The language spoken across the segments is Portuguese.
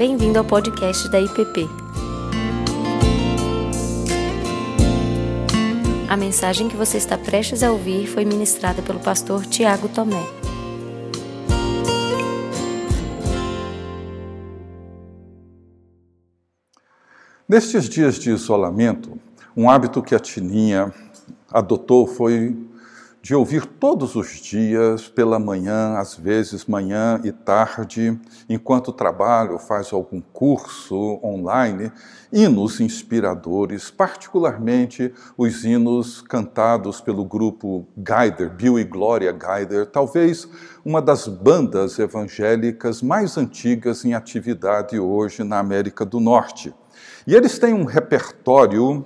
Bem-vindo ao podcast da IPP. A mensagem que você está prestes a ouvir foi ministrada pelo pastor Tiago Tomé. Nestes dias de isolamento, um hábito que a Tininha adotou foi de ouvir todos os dias, pela manhã, às vezes manhã e tarde, enquanto trabalha ou faz algum curso online, hinos inspiradores, particularmente os hinos cantados pelo grupo Guider, Bill e Gloria Guider, talvez uma das bandas evangélicas mais antigas em atividade hoje na América do Norte. E eles têm um repertório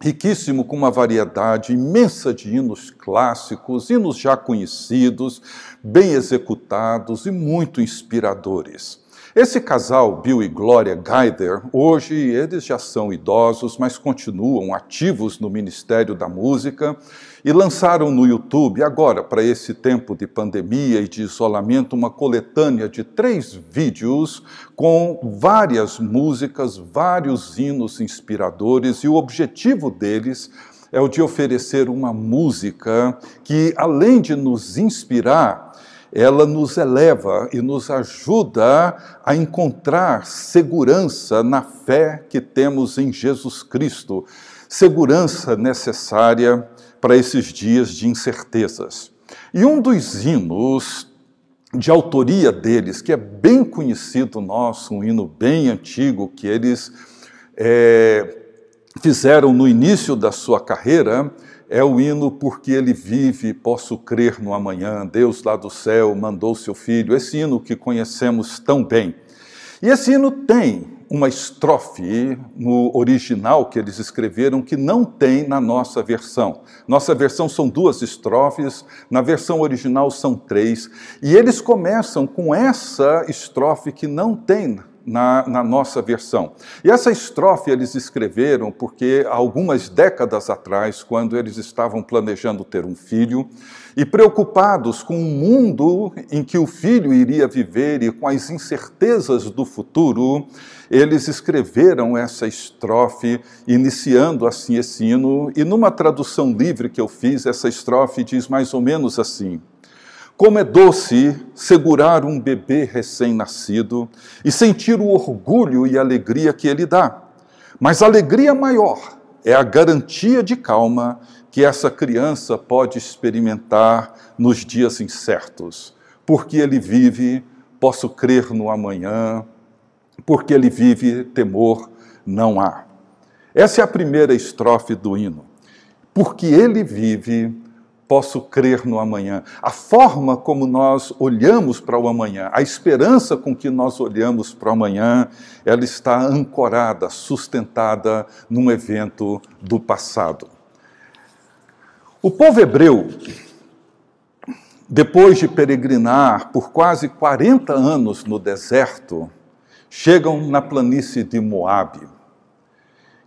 riquíssimo com uma variedade imensa de hinos clássicos, hinos já conhecidos, bem executados e muito inspiradores. Esse casal, Bill e Gloria Guider, hoje eles já são idosos, mas continuam ativos no Ministério da Música e lançaram no YouTube, agora, para esse tempo de pandemia e de isolamento, uma coletânea de três vídeos com várias músicas, vários hinos inspiradores, e o objetivo deles é o de oferecer uma música que, além de nos inspirar, ela nos eleva e nos ajuda a encontrar segurança na fé que temos em Jesus Cristo, segurança necessária para esses dias de incertezas. E um dos hinos de autoria deles, que é bem conhecido nosso, um hino bem antigo que eles é, fizeram no início da sua carreira, é o hino Porque Ele Vive, Posso Crer no Amanhã, Deus lá do céu mandou seu Filho, esse hino que conhecemos tão bem. E esse hino tem uma estrofe no original que eles escreveram que não tem na nossa versão. Nossa versão são duas estrofes, na versão original são três, e eles começam com essa estrofe que não tem na, na, nossa versão. E essa estrofe eles escreveram porque algumas décadas atrás, quando eles estavam planejando ter um filho e preocupados com o mundo em que o filho iria viver e com as incertezas do futuro, eles escreveram essa estrofe, iniciando assim esse hino, e numa tradução livre que eu fiz, essa estrofe diz mais ou menos assim. Como é doce segurar um bebê recém-nascido e sentir o orgulho e alegria que ele dá. Mas a alegria maior é a garantia de calma que essa criança pode experimentar nos dias incertos. Porque ele vive, posso crer no amanhã, porque ele vive, temor não há. Essa é a primeira estrofe do hino. Porque ele vive, posso crer no amanhã. A forma como nós olhamos para o amanhã, a esperança com que nós olhamos para o amanhã, ela está ancorada, sustentada num evento do passado. O povo hebreu, depois de peregrinar por quase 40 anos no deserto, chegam na planície de Moabe.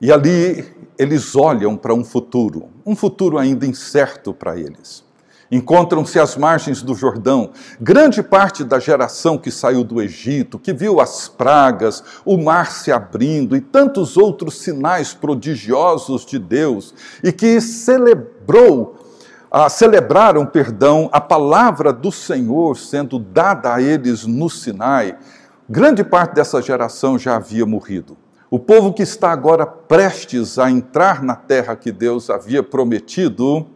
E ali eles olham para um futuro, um futuro ainda incerto para eles. Encontram-se às margens do Jordão, grande parte da geração que saiu do Egito, que viu as pragas, o mar se abrindo e tantos outros sinais prodigiosos de Deus, e que celebrou, ah, celebraram, perdão, a palavra do Senhor sendo dada a eles no Sinai. Grande parte dessa geração já havia morrido. O povo que está agora prestes a entrar na terra que Deus havia prometido,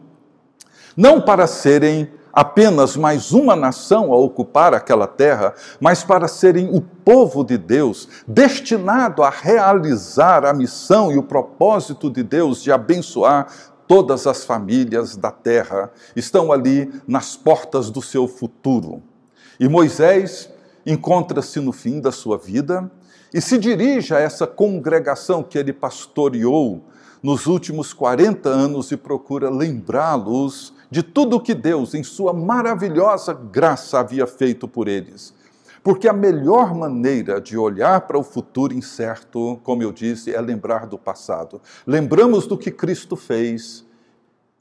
não para serem apenas mais uma nação a ocupar aquela terra, mas para serem o povo de Deus, destinado a realizar a missão e o propósito de Deus de abençoar todas as famílias da terra, estão ali nas portas do seu futuro. E Moisés encontra-se no fim da sua vida e se dirige a essa congregação que ele pastoreou nos últimos 40 anos e procura lembrá-los de tudo o que Deus, em sua maravilhosa graça, havia feito por eles. Porque a melhor maneira de olhar para o futuro incerto, como eu disse, é lembrar do passado. Lembramos do que Cristo fez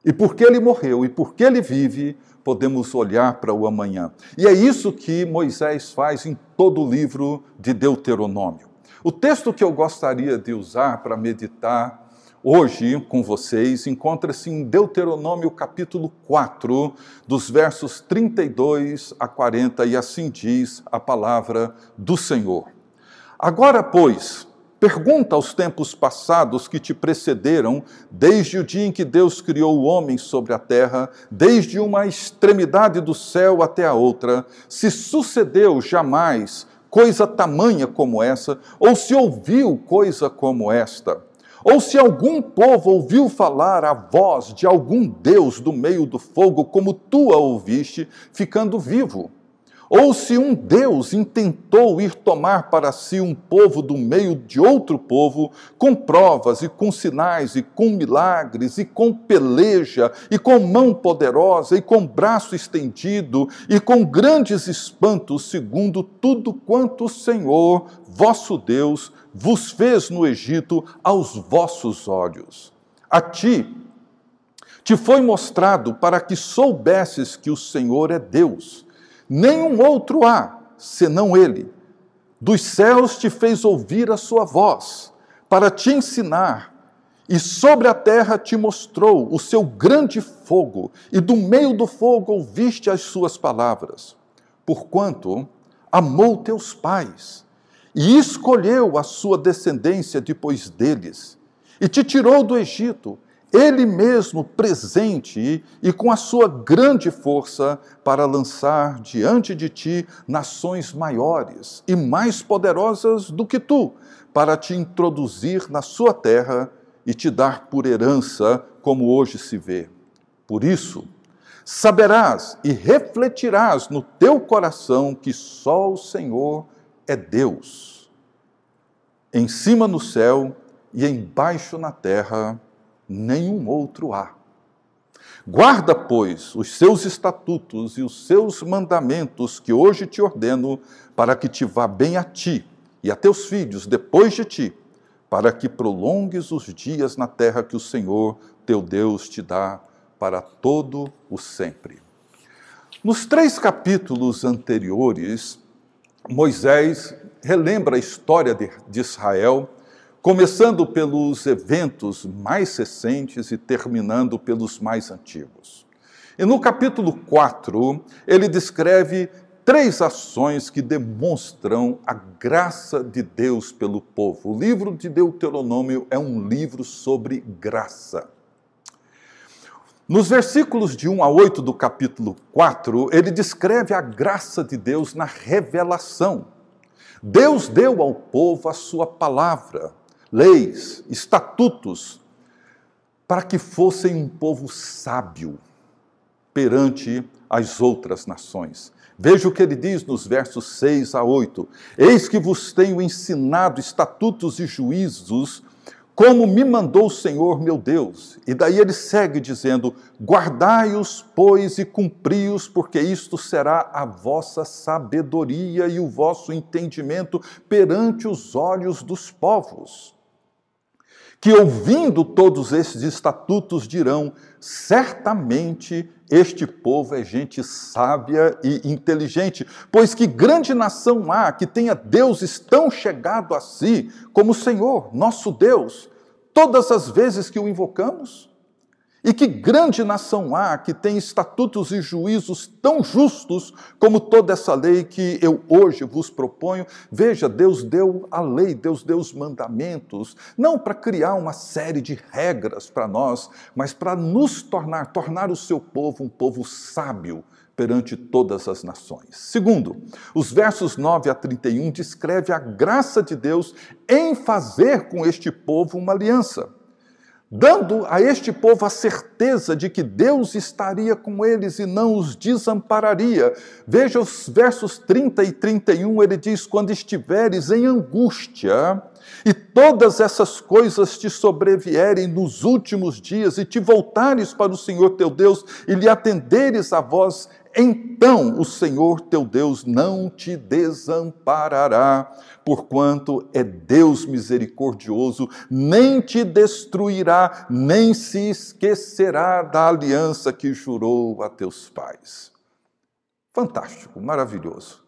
E porque ele morreu e porque ele vive, podemos olhar para o amanhã. E é isso que Moisés faz em todo o livro de Deuteronômio. O texto que eu gostaria de usar para meditar hoje com vocês encontra-se em Deuteronômio capítulo 4, dos versos 32 a 40, e assim diz a palavra do Senhor. Agora, pois, Pergunta aos tempos passados que te precederam, desde o dia em que Deus criou o homem sobre a terra, desde uma extremidade do céu até a outra, se sucedeu jamais coisa tamanha como essa, ou se ouviu coisa como esta. Ou se algum povo ouviu falar a voz de algum Deus do meio do fogo, como tu a ouviste, ficando vivo. Ou se um Deus intentou ir tomar para si um povo do meio de outro povo, com provas e com sinais e com milagres e com peleja e com mão poderosa e com braço estendido e com grandes espantos, segundo tudo quanto o Senhor, vosso Deus, vos fez no Egito aos vossos olhos. A ti te foi mostrado para que soubesses que o Senhor é Deus Nenhum outro há, senão Ele. Dos céus te fez ouvir a sua voz, para te ensinar, e sobre a terra te mostrou o seu grande fogo, e do meio do fogo ouviste as suas palavras. Porquanto amou teus pais, e escolheu a sua descendência depois deles, e te tirou do Egito, ele mesmo presente e com a sua grande força para lançar diante de ti nações maiores e mais poderosas do que tu, para te introduzir na sua terra e te dar por herança, como hoje se vê. Por isso, saberás e refletirás no teu coração que só o Senhor é Deus. Em cima no céu e embaixo na terra, nenhum outro há. Guarda, pois, os seus estatutos e os seus mandamentos que hoje te ordeno, para que te vá bem a ti e a teus filhos depois de ti, para que prolongues os dias na terra que o Senhor, teu Deus, te dá para todo o sempre. Nos três capítulos anteriores, Moisés relembra a história de Israel começando pelos eventos mais recentes e terminando pelos mais antigos. E no capítulo 4, ele descreve três ações que demonstram a graça de Deus pelo povo. O livro de Deuteronômio é um livro sobre graça. Nos versículos de 1 a 8 do capítulo 4, ele descreve a graça de Deus na revelação. Deus deu ao povo a sua palavra, leis, estatutos, para que fossem um povo sábio perante as outras nações. Veja o que ele diz nos versos 6 a 8: Eis que vos tenho ensinado estatutos e juízos, como me mandou o Senhor meu Deus. E daí ele segue dizendo: Guardai-os, pois, e cumpri-os, porque isto será a vossa sabedoria e o vosso entendimento perante os olhos dos povos que ouvindo todos esses estatutos dirão: certamente este povo é gente sábia e inteligente, pois que grande nação há que tenha deuses tão chegado a si como o Senhor, nosso Deus, todas as vezes que o invocamos? E que grande nação há que tem estatutos e juízos tão justos como toda essa lei que eu hoje vos proponho? Veja, Deus deu a lei, Deus deu os mandamentos, não para criar uma série de regras para nós, mas para nos tornar, tornar o seu povo um povo sábio perante todas as nações. Segundo, os versos 9 a 31 descreve a graça de Deus em fazer com este povo uma aliança dando a este povo a certeza de que Deus estaria com eles e não os desampararia. Veja os versos 30 e 31, ele diz: Quando estiveres em angústia, e todas essas coisas te sobrevierem nos últimos dias, e te voltares para o Senhor teu Deus, e lhe atenderes a voz, então o Senhor teu Deus não te desamparará, porquanto é Deus misericordioso, nem te destruirá, nem se esquecerá da aliança que jurou a teus pais. Fantástico, maravilhoso.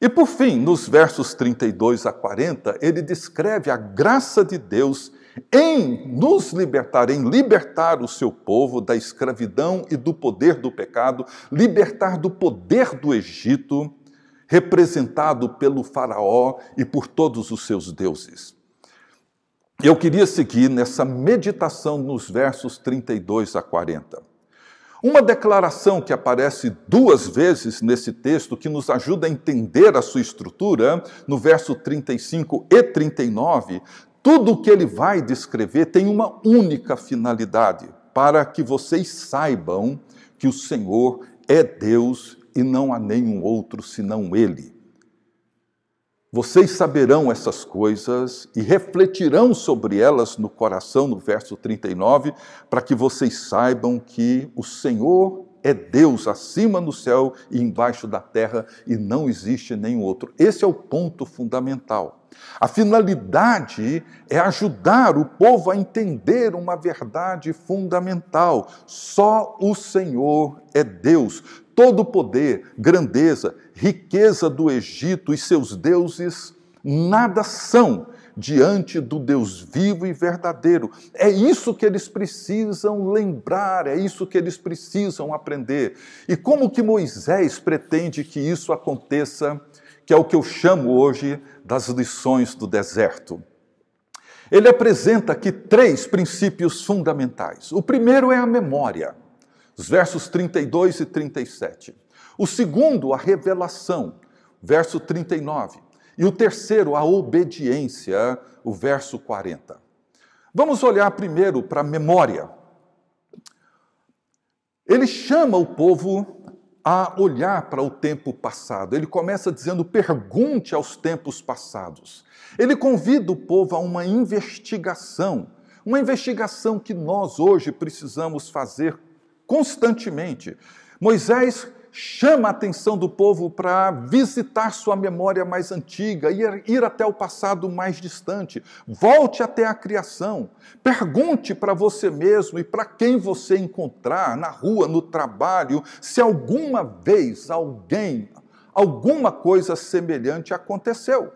E por fim, nos versos 32 a 40, ele descreve a graça de Deus em nos libertar, em libertar o seu povo da escravidão e do poder do pecado, libertar do poder do Egito, representado pelo Faraó e por todos os seus deuses. Eu queria seguir nessa meditação nos versos 32 a 40. Uma declaração que aparece duas vezes nesse texto, que nos ajuda a entender a sua estrutura, no verso 35 e 39, tudo o que ele vai descrever tem uma única finalidade, para que vocês saibam que o Senhor é Deus e não há nenhum outro senão Ele. Vocês saberão essas coisas e refletirão sobre elas no coração, no verso 39, para que vocês saibam que o Senhor é Deus acima no céu e embaixo da terra e não existe nenhum outro. Esse é o ponto fundamental. A finalidade é ajudar o povo a entender uma verdade fundamental: só o Senhor é Deus. Todo poder, grandeza, riqueza do Egito e seus deuses nada são diante do Deus vivo e verdadeiro. É isso que eles precisam lembrar, é isso que eles precisam aprender. E como que Moisés pretende que isso aconteça, que é o que eu chamo hoje das lições do deserto? Ele apresenta aqui três princípios fundamentais. O primeiro é a memória os versos 32 e 37. O segundo, a revelação, verso 39. E o terceiro, a obediência, o verso 40. Vamos olhar primeiro para a memória. Ele chama o povo a olhar para o tempo passado. Ele começa dizendo: pergunte aos tempos passados. Ele convida o povo a uma investigação, uma investigação que nós hoje precisamos fazer constantemente. Moisés chama a atenção do povo para visitar sua memória mais antiga, ir, ir até o passado mais distante. Volte até a criação. Pergunte para você mesmo e para quem você encontrar na rua, no trabalho, se alguma vez alguém, alguma coisa semelhante aconteceu.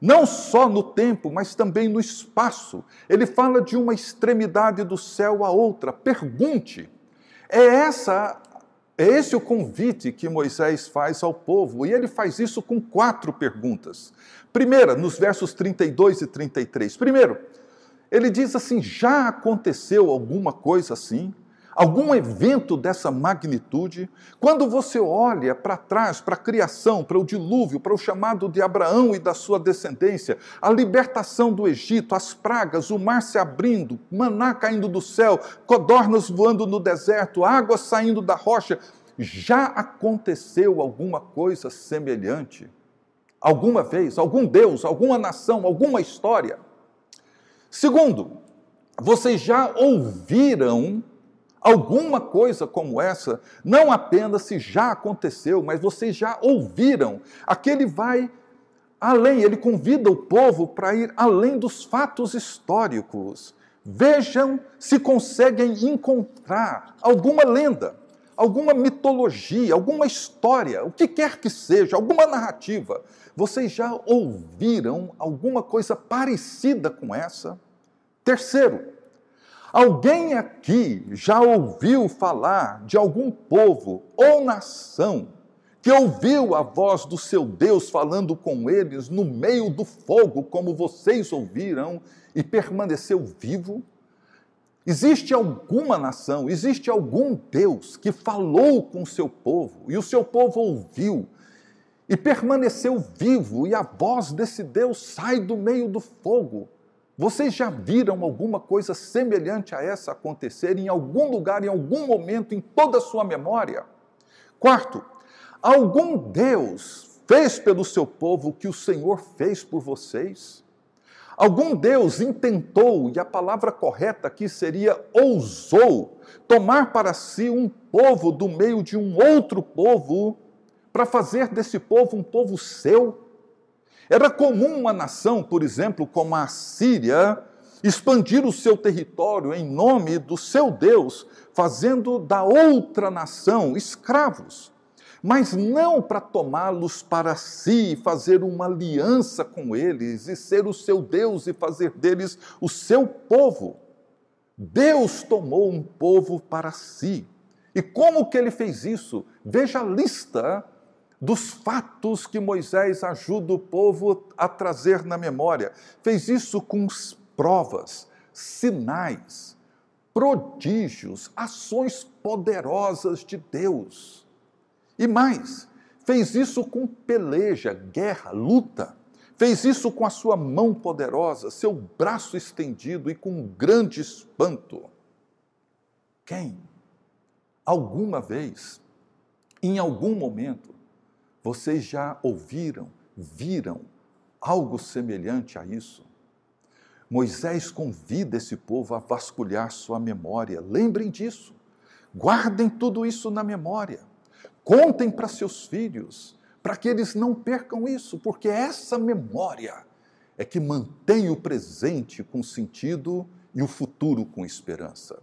Não só no tempo, mas também no espaço. Ele fala de uma extremidade do céu à outra. Pergunte. É essa é esse o convite que Moisés faz ao povo, e ele faz isso com quatro perguntas. Primeira, nos versos 32 e 33. Primeiro, ele diz assim: já aconteceu alguma coisa assim? Algum evento dessa magnitude, quando você olha para trás, para a criação, para o dilúvio, para o chamado de Abraão e da sua descendência, a libertação do Egito, as pragas, o mar se abrindo, maná caindo do céu, codornas voando no deserto, água saindo da rocha, já aconteceu alguma coisa semelhante? Alguma vez? Algum Deus, alguma nação, alguma história? Segundo, vocês já ouviram alguma coisa como essa, não apenas se já aconteceu, mas vocês já ouviram. Aquele vai além, ele convida o povo para ir além dos fatos históricos. Vejam se conseguem encontrar alguma lenda, alguma mitologia, alguma história, o que quer que seja, alguma narrativa. Vocês já ouviram alguma coisa parecida com essa? Terceiro, Alguém aqui já ouviu falar de algum povo ou nação que ouviu a voz do seu Deus falando com eles no meio do fogo, como vocês ouviram, e permaneceu vivo? Existe alguma nação, existe algum Deus que falou com o seu povo e o seu povo ouviu e permaneceu vivo, e a voz desse Deus sai do meio do fogo? Vocês já viram alguma coisa semelhante a essa acontecer em algum lugar, em algum momento, em toda a sua memória? Quarto, algum Deus fez pelo seu povo o que o Senhor fez por vocês? Algum Deus intentou, e a palavra correta aqui seria ousou, tomar para si um povo do meio de um outro povo, para fazer desse povo um povo seu. Era comum uma nação, por exemplo, como a Síria, expandir o seu território em nome do seu Deus, fazendo da outra nação escravos mas não para tomá-los para si, fazer uma aliança com eles e ser o seu Deus e fazer deles o seu povo. Deus tomou um povo para si. E como que ele fez isso? Veja a lista dos fatos que Moisés ajuda o povo a trazer na memória. Fez isso com provas, sinais, prodígios, ações poderosas de Deus. E mais, fez isso com peleja, guerra, luta. Fez isso com a sua mão poderosa, seu braço estendido e com grande espanto. Quem? Alguma vez, em algum momento, vocês já ouviram, viram algo semelhante a isso? Moisés convida esse povo a vasculhar sua memória. Lembrem disso. Guardem tudo isso na memória. Contem para seus filhos, para que eles não percam isso, porque essa memória é que mantém o presente com sentido e o futuro com esperança.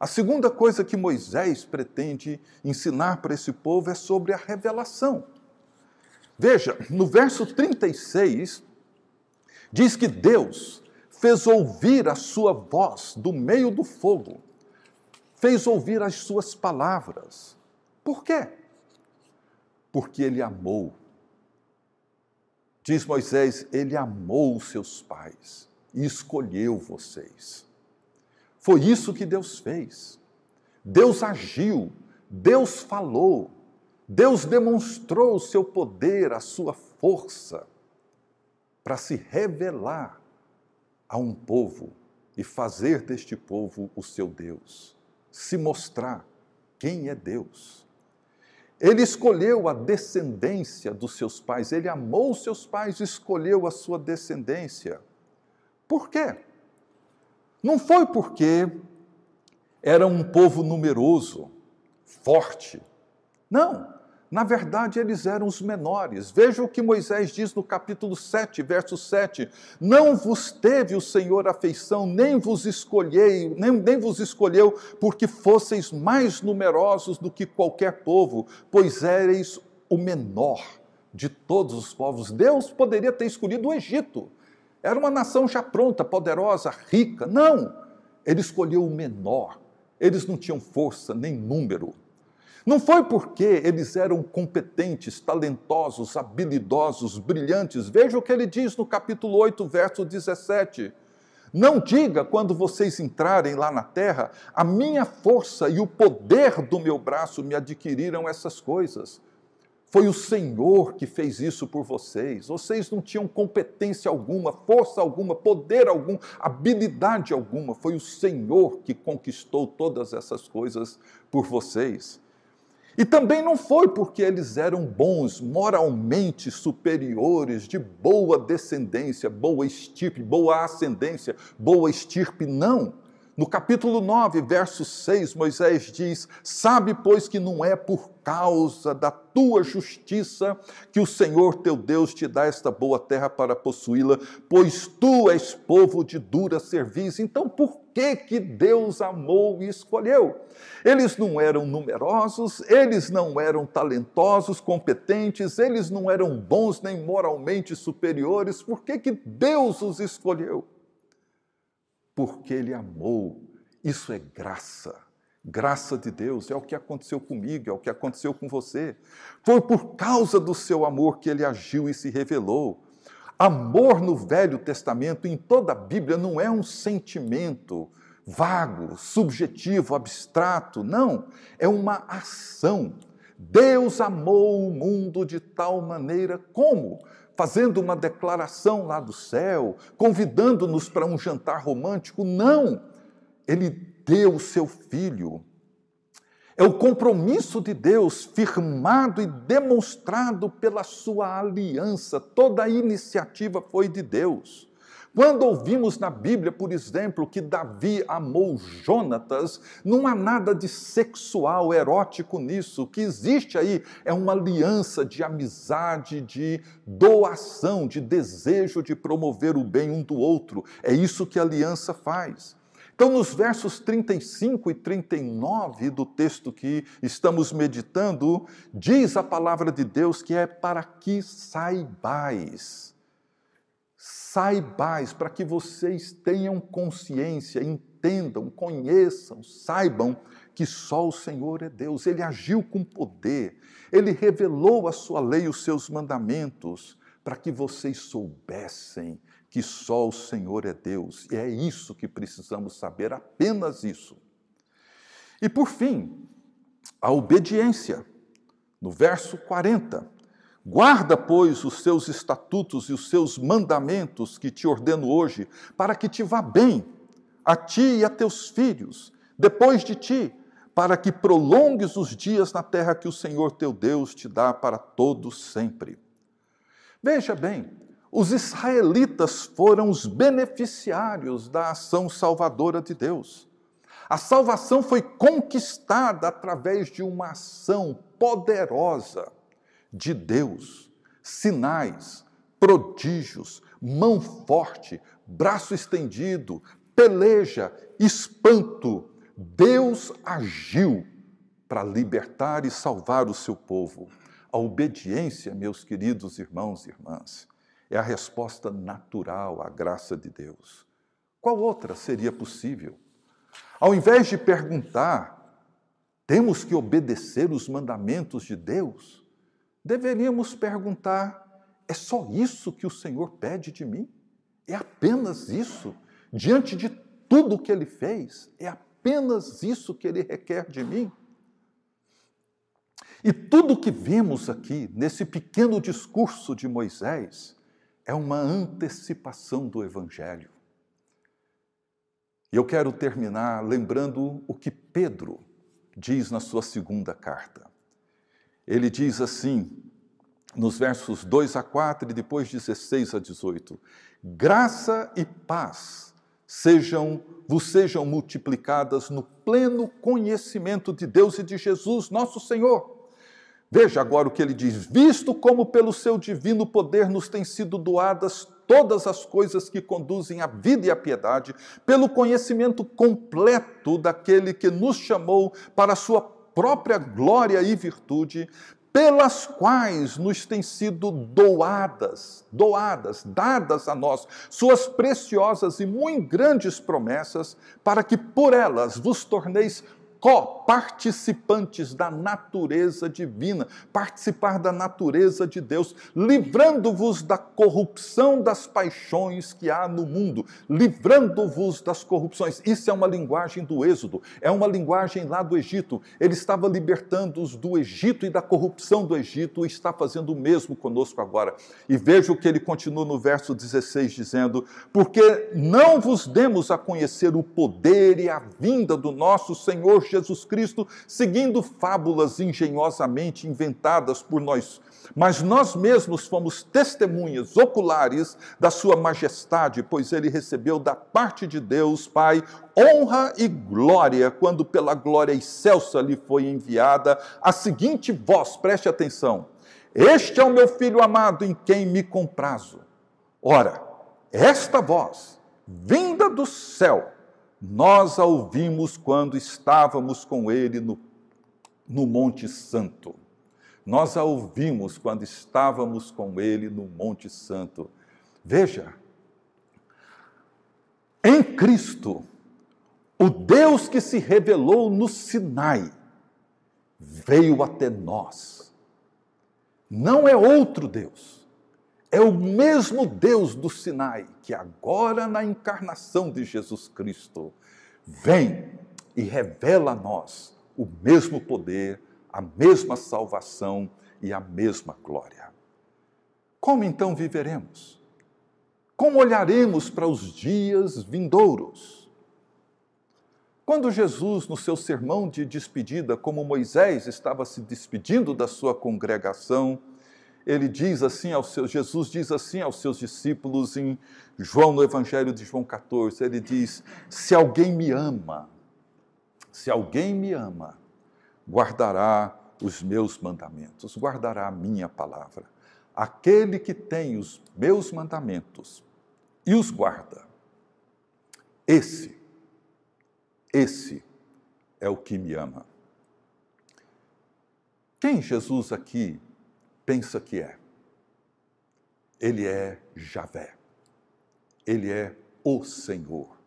A segunda coisa que Moisés pretende ensinar para esse povo é sobre a revelação. Veja, no verso 36, diz que Deus fez ouvir a sua voz do meio do fogo, fez ouvir as suas palavras. Por quê? porque ele amou. Diz Moisés, ele amou os seus pais e escolheu vocês. Foi isso que Deus fez. Deus agiu, Deus falou, Deus demonstrou o seu poder, a sua força, para se revelar a um povo e fazer deste povo o seu Deus, se mostrar quem é Deus. Ele escolheu a descendência dos seus pais, ele amou os seus pais e escolheu a sua descendência. Por quê? Não foi porque era um povo numeroso, forte. Não. Na verdade, eles eram os menores. Veja o que Moisés diz no capítulo 7, verso 7. Não vos teve o Senhor afeição, nem vos escolhei, nem, nem vos escolheu, porque fosseis mais numerosos do que qualquer povo, pois éreis o menor de todos os povos. Deus poderia ter escolhido o Egito. Era uma nação já pronta, poderosa, rica. Não! Ele escolheu o menor. Eles não tinham força nem número. Não foi porque eles eram competentes, talentosos, habilidosos, brilhantes. Veja o que ele diz no capítulo 8, verso 17. Não diga quando vocês entrarem lá na terra, a minha força e o poder do meu braço me adquiriram essas coisas. Foi o Senhor que fez isso por vocês. Vocês não tinham competência alguma, força alguma, poder algum, habilidade alguma. Foi o Senhor que conquistou todas essas coisas por vocês. E também não foi porque eles eram bons, moralmente superiores, de boa descendência, boa estirpe, boa ascendência, boa estirpe, não. No capítulo 9, verso 6, Moisés diz: Sabe, pois, que não é por causa da tua justiça que o Senhor teu Deus te dá esta boa terra para possuí-la, pois tu és povo de dura serviço. Então, por que que Deus amou e escolheu? Eles não eram numerosos, eles não eram talentosos, competentes, eles não eram bons nem moralmente superiores. Por que que Deus os escolheu? porque Ele amou. Isso é graça. Graça de Deus é o que aconteceu comigo, é o que aconteceu com você. Foi por causa do seu amor que ele agiu e se revelou. Amor no Velho Testamento, em toda a Bíblia, não é um sentimento vago, subjetivo, abstrato. Não, é uma ação. Deus amou o mundo de tal maneira como? fazendo uma declaração lá do céu, convidando-nos para um jantar romântico. Não! Ele deu o seu filho. É o compromisso de Deus firmado e demonstrado pela sua aliança. Toda a iniciativa foi de Deus. Quando ouvimos na Bíblia, por exemplo, que Davi amou Jonatas, não há nada de sexual, erótico nisso. O que existe aí é uma aliança de amizade, de doação, de desejo de promover o bem um do outro. É isso que a aliança faz. Então, nos versos 35 e 39 do texto que estamos meditando, diz a palavra de Deus que é para que saibais saibais, para que vocês tenham consciência, entendam, conheçam, saibam que só o Senhor é Deus. Ele agiu com poder, ele revelou a sua lei, os seus mandamentos, para que vocês soubessem que só o Senhor é Deus. E é isso que precisamos saber, apenas isso. E por fim, a obediência. No verso 40, Guarda, pois, os seus estatutos e os seus mandamentos que te ordeno hoje, para que te vá bem, a ti e a teus filhos, depois de ti, para que prolongues os dias na terra que o Senhor teu Deus te dá para todos sempre. Veja bem, os israelitas foram os beneficiários da ação salvadora de Deus. A salvação foi conquistada através de uma ação poderosa de Deus, sinais, prodígios, mão forte, braço estendido, peleja, espanto. Deus agiu para libertar e salvar o seu povo. A obediência, meus queridos irmãos e irmãs, é a resposta natural à graça de Deus. Qual outra seria possível? Ao invés de perguntar, temos que obedecer os mandamentos de Deus? deveríamos perguntar: é só isso que o Senhor pede de mim? É apenas isso? Diante de tudo que ele fez, é apenas isso que ele requer de mim? E tudo que vemos aqui, nesse pequeno discurso de Moisés, é uma antecipação do Evangelho. E eu quero terminar lembrando o que Pedro diz na sua segunda carta ele diz assim, nos versos 2 a 4 e depois 16 a 18: Graça e paz sejam vos sejam multiplicadas no pleno conhecimento de Deus e de Jesus, nosso Senhor. Veja agora o que ele diz: Visto como pelo seu divino poder nos têm sido doadas todas as coisas que conduzem à vida e à piedade, pelo conhecimento completo daquele que nos chamou para a sua própria glória e virtude, pelas quais nos têm sido doadas, doadas, dadas a nós, suas preciosas e muito grandes promessas, para que por elas vos torneis co-participantes da natureza divina, participar da natureza de Deus, livrando-vos da corrupção das paixões que há no mundo, livrando-vos das corrupções. Isso é uma linguagem do Êxodo, é uma linguagem lá do Egito. Ele estava libertando-os do Egito e da corrupção do Egito e está fazendo o mesmo conosco agora. E veja o que ele continua no verso 16, dizendo: Porque não vos demos a conhecer o poder e a vinda do nosso Senhor Jesus Cristo, seguindo fábulas engenhosamente inventadas por nós. Mas nós mesmos fomos testemunhas oculares da Sua majestade, pois ele recebeu da parte de Deus, Pai, honra e glória, quando pela glória excelsa lhe foi enviada a seguinte voz, preste atenção: Este é o meu filho amado em quem me comprazo. Ora, esta voz, vinda do céu, nós a ouvimos quando estávamos com ele no, no Monte Santo. Nós a ouvimos quando estávamos com ele no Monte Santo. Veja, em Cristo, o Deus que se revelou no Sinai veio até nós. Não é outro Deus é o mesmo Deus do Sinai que agora, na encarnação de Jesus Cristo, vem e revela a nós o mesmo poder, a mesma salvação e a mesma glória. Como então viveremos? Como olharemos para os dias vindouros? Quando Jesus, no seu sermão de despedida, como Moisés estava se despedindo da sua congregação, ele diz assim aos seus, Jesus diz assim aos seus discípulos em João, no Evangelho de João 14, ele diz: Se alguém me ama, se alguém me ama, guardará os meus mandamentos, guardará a minha palavra. Aquele que tem os meus mandamentos e os guarda, esse, esse é o que me ama. Quem Jesus aqui pensa que é? Ele é Javé. Ele é o Senhor.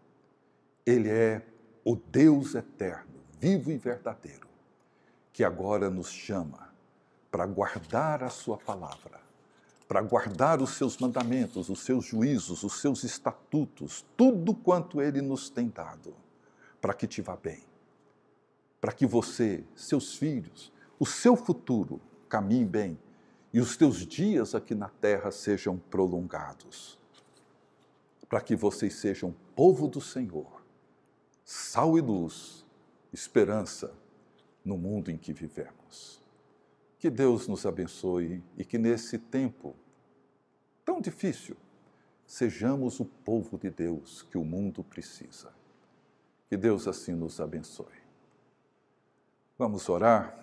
Ele é o Deus eterno, vivo e verdadeiro, que agora nos chama para guardar a Sua palavra, para guardar os seus mandamentos, os seus juízos, os seus estatutos, tudo quanto Ele nos tem dado, para que te vá bem, para que você, seus filhos, o seu futuro caminhe bem e os teus dias aqui na terra sejam prolongados, para que vocês sejam povo do Senhor, sal e luz, esperança no mundo em que vivemos. Que Deus nos abençoe e que nesse tempo tão difícil sejamos o povo de Deus que o mundo precisa. Que Deus assim nos abençoe. Vamos orar.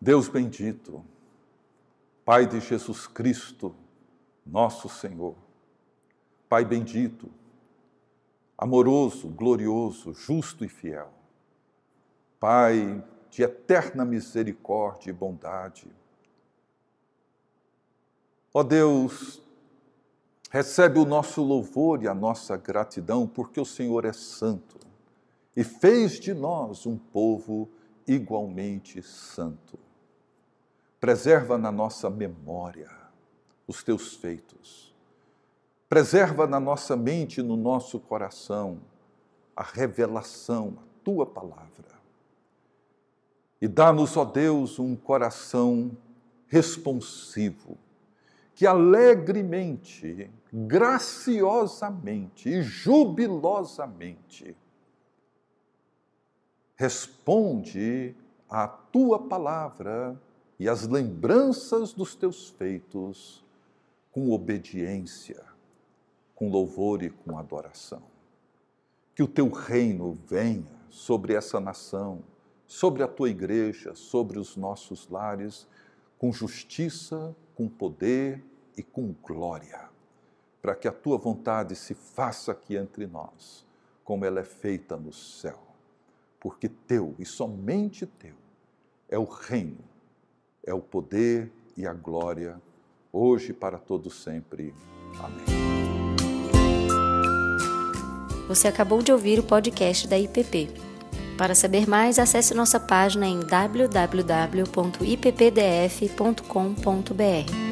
Deus bendito, Pai de Jesus Cristo, nosso Senhor, Pai bendito, amoroso, glorioso, justo e fiel, Pai de eterna misericórdia e bondade. Ó Deus, recebe o nosso louvor e a nossa gratidão, porque o Senhor é santo e fez de nós um povo igualmente santo. Preserva na nossa memória os teus feitos. Preserva na nossa mente e no nosso coração a revelação, a tua palavra. E dá-nos, ó Deus, um coração responsivo, que alegremente, graciosamente e jubilosamente responde à tua palavra e as lembranças dos teus feitos com obediência, com louvor e com adoração. Que o teu reino venha sobre essa nação, sobre a tua igreja, sobre os nossos lares, com justiça, com poder e com glória, para que a tua vontade se faça aqui entre nós, como ela é feita no céu. Porque teu e somente teu é o reino é o poder e a glória, hoje e para todo sempre. Amém. Você acabou de ouvir o podcast da IPP. Para saber mais, acesse nossa página em www.ippdf.com.br.